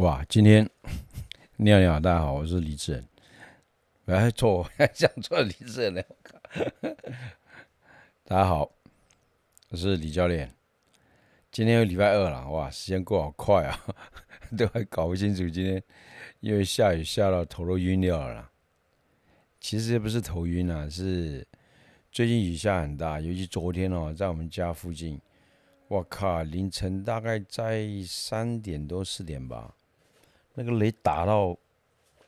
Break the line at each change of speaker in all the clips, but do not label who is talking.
哇，今天你好，你好，大家好，我是李志仁。哎，错，讲错了，李志仁了。我靠！大家好，我是李教练。今天又礼拜二了，哇，时间过好快啊，都还搞不清楚。今天因为下雨下到头都晕掉了。其实也不是头晕啊，是最近雨下很大，尤其昨天哦，在我们家附近，我靠，凌晨大概在三点多四点吧。那个雷打到，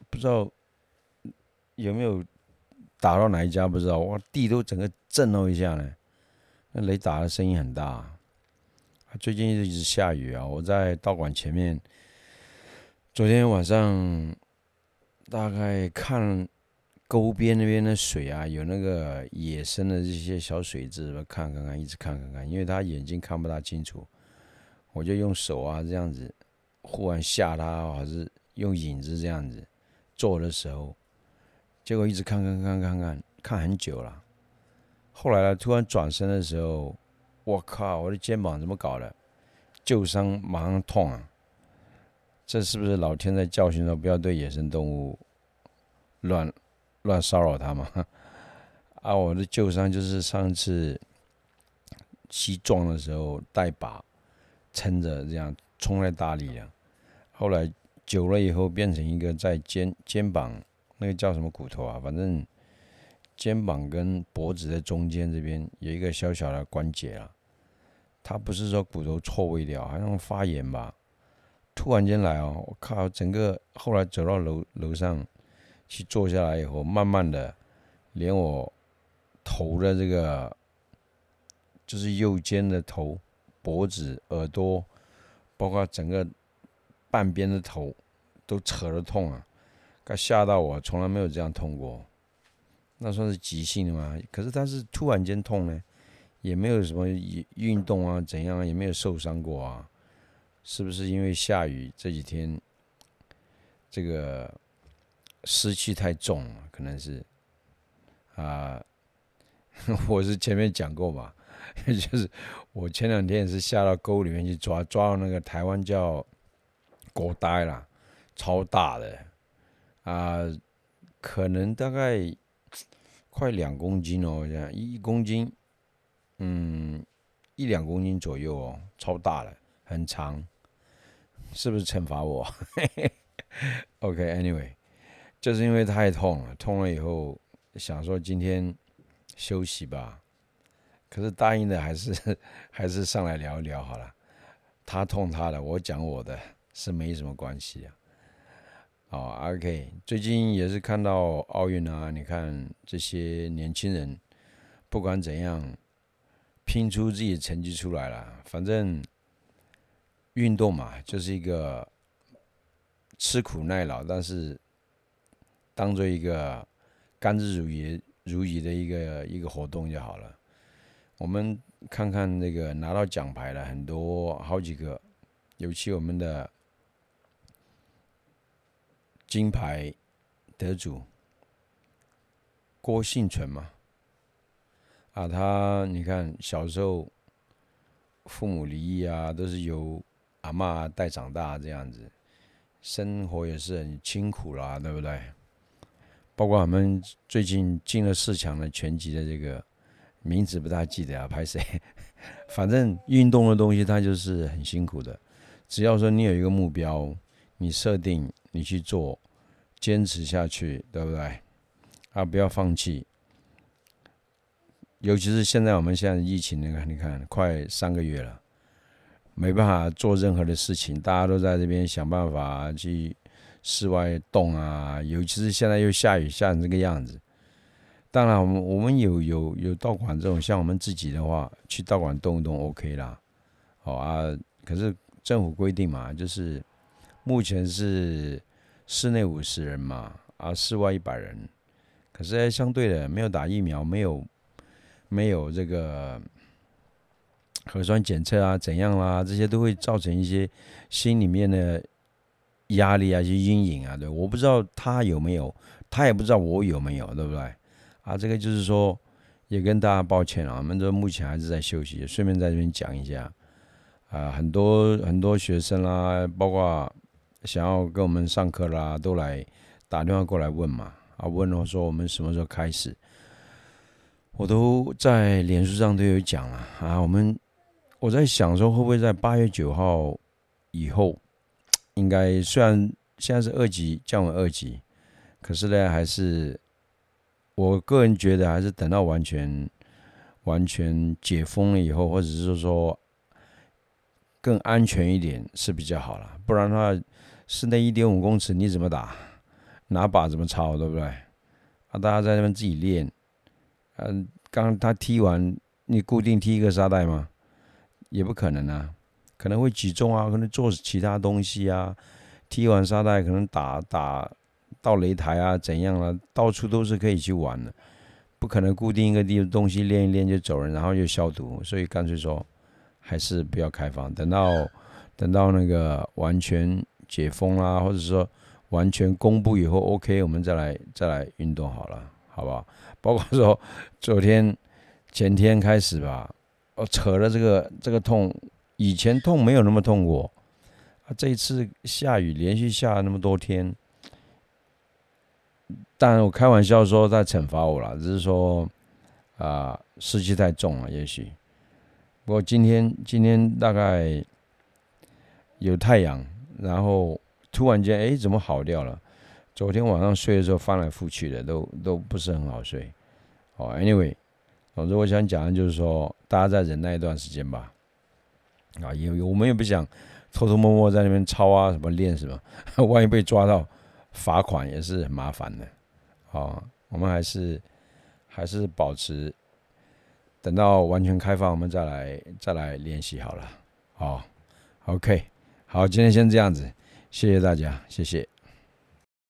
不知道有没有打到哪一家，不知道哇，地都整个震了一下呢。那雷打的声音很大。最近一直下雨啊，我在道馆前面，昨天晚上大概看沟边那边的水啊，有那个野生的这些小水蛭，看看看，一直看看看，因为他眼睛看不大清楚，我就用手啊这样子。忽然吓他，还是用影子这样子做的时候，结果一直看看看看看看很久了。后来呢，突然转身的时候，我靠，我的肩膀怎么搞的？旧伤马上痛啊！这是不是老天在教训说不要对野生动物乱乱骚扰它嘛？啊，我的旧伤就是上次西撞的时候带把撑着这样。冲在大力量，后来久了以后变成一个在肩肩膀那个叫什么骨头啊？反正肩膀跟脖子的中间这边有一个小小的关节啊。它不是说骨头错位掉，好像发炎吧。突然间来哦，我靠！整个后来走到楼楼上去坐下来以后，慢慢的连我头的这个就是右肩的头、脖子、耳朵。包括整个半边的头都扯着痛啊！该吓到我，从来没有这样痛过。那算是急性的吗？可是他是突然间痛呢，也没有什么运动啊，怎样也没有受伤过啊？是不是因为下雨这几天这个湿气太重了？可能是啊，我是前面讲过吧。就是我前两天也是下到沟里面去抓，抓到那个台湾叫狗呆啦，超大的啊，可能大概快两公斤哦，这样一公斤，嗯，一两公斤左右哦，超大的，很长，是不是惩罚我？OK，Anyway，就是因为太痛了，痛了以后想说今天休息吧。可是答应的还是 还是上来聊一聊好了，他痛他的，我讲我的，是没什么关系啊。好，OK，最近也是看到奥运啊，你看这些年轻人，不管怎样拼出自己成绩出来了，反正运动嘛，就是一个吃苦耐劳，但是当做一个甘之如饴如饴的一个一个活动就好了。我们看看那个拿到奖牌的很多好几个，尤其我们的金牌得主郭幸存嘛，啊，他你看小时候父母离异啊，都是由阿妈带长大这样子，生活也是很清苦啦，对不对？包括我们最近进了四强的全集的这个。名字不大记得啊，拍谁？反正运动的东西它就是很辛苦的。只要说你有一个目标，你设定，你去做，坚持下去，对不对？啊，不要放弃。尤其是现在我们现在疫情，那个你看，快三个月了，没办法做任何的事情，大家都在这边想办法去室外动啊。尤其是现在又下雨，下成这个样子。当然，我们我们有有有道馆这种，像我们自己的话，去道馆动一动 OK 啦。好啊，可是政府规定嘛，就是目前是室内五十人嘛，啊，室外一百人。可是相对的，没有打疫苗，没有没有这个核酸检测啊，怎样啦，这些都会造成一些心里面的压力啊，一些阴影啊。对，我不知道他有没有，他也不知道我有没有，对不对？啊，这个就是说，也跟大家抱歉啊，我们这目前还是在休息，顺便在这边讲一下，啊，很多很多学生啦，包括想要跟我们上课啦，都来打电话过来问嘛。啊，问我说我们什么时候开始？我都在脸书上都有讲了啊。我们我在想说，会不会在八月九号以后，应该虽然现在是二级降为二级，可是呢，还是我个人觉得，还是等到完全完全解封了以后，或者是说更安全一点是比较好了。不然的话，室内一点五公尺你怎么打？拿把怎么抄？对不对？啊，大家在那边自己练。嗯，刚他踢完，你固定踢一个沙袋吗？也不可能啊，可能会举重啊，可能做其他东西啊。踢完沙袋，可能打打到擂台啊，怎样了？到处都是可以去玩的，不可能固定一个地东西练一练就走人，然后又消毒。所以干脆说，还是不要开放，等到等到那个完全解封啦，或者说完全公布以后，OK，我们再来再来运动好了，好不好？包括说昨天、前天开始吧，我扯了这个这个痛，以前痛没有那么痛过，啊，这一次下雨连续下了那么多天，但我开玩笑说在惩罚我了，只是说啊湿气太重了，也许。不过今天今天大概有太阳，然后突然间哎怎么好掉了？昨天晚上睡的时候翻来覆去的，都都不是很好睡。哦，anyway，总之我想讲的就是说，大家再忍耐一段时间吧。啊，因为我们也不想偷偷摸摸在那边抄啊，什么练什么，万一被抓到罚款也是很麻烦的。哦，我们还是还是保持，等到完全开放，我们再来再来练习好了。好，OK，好，今天先这样子，谢谢大家，谢谢。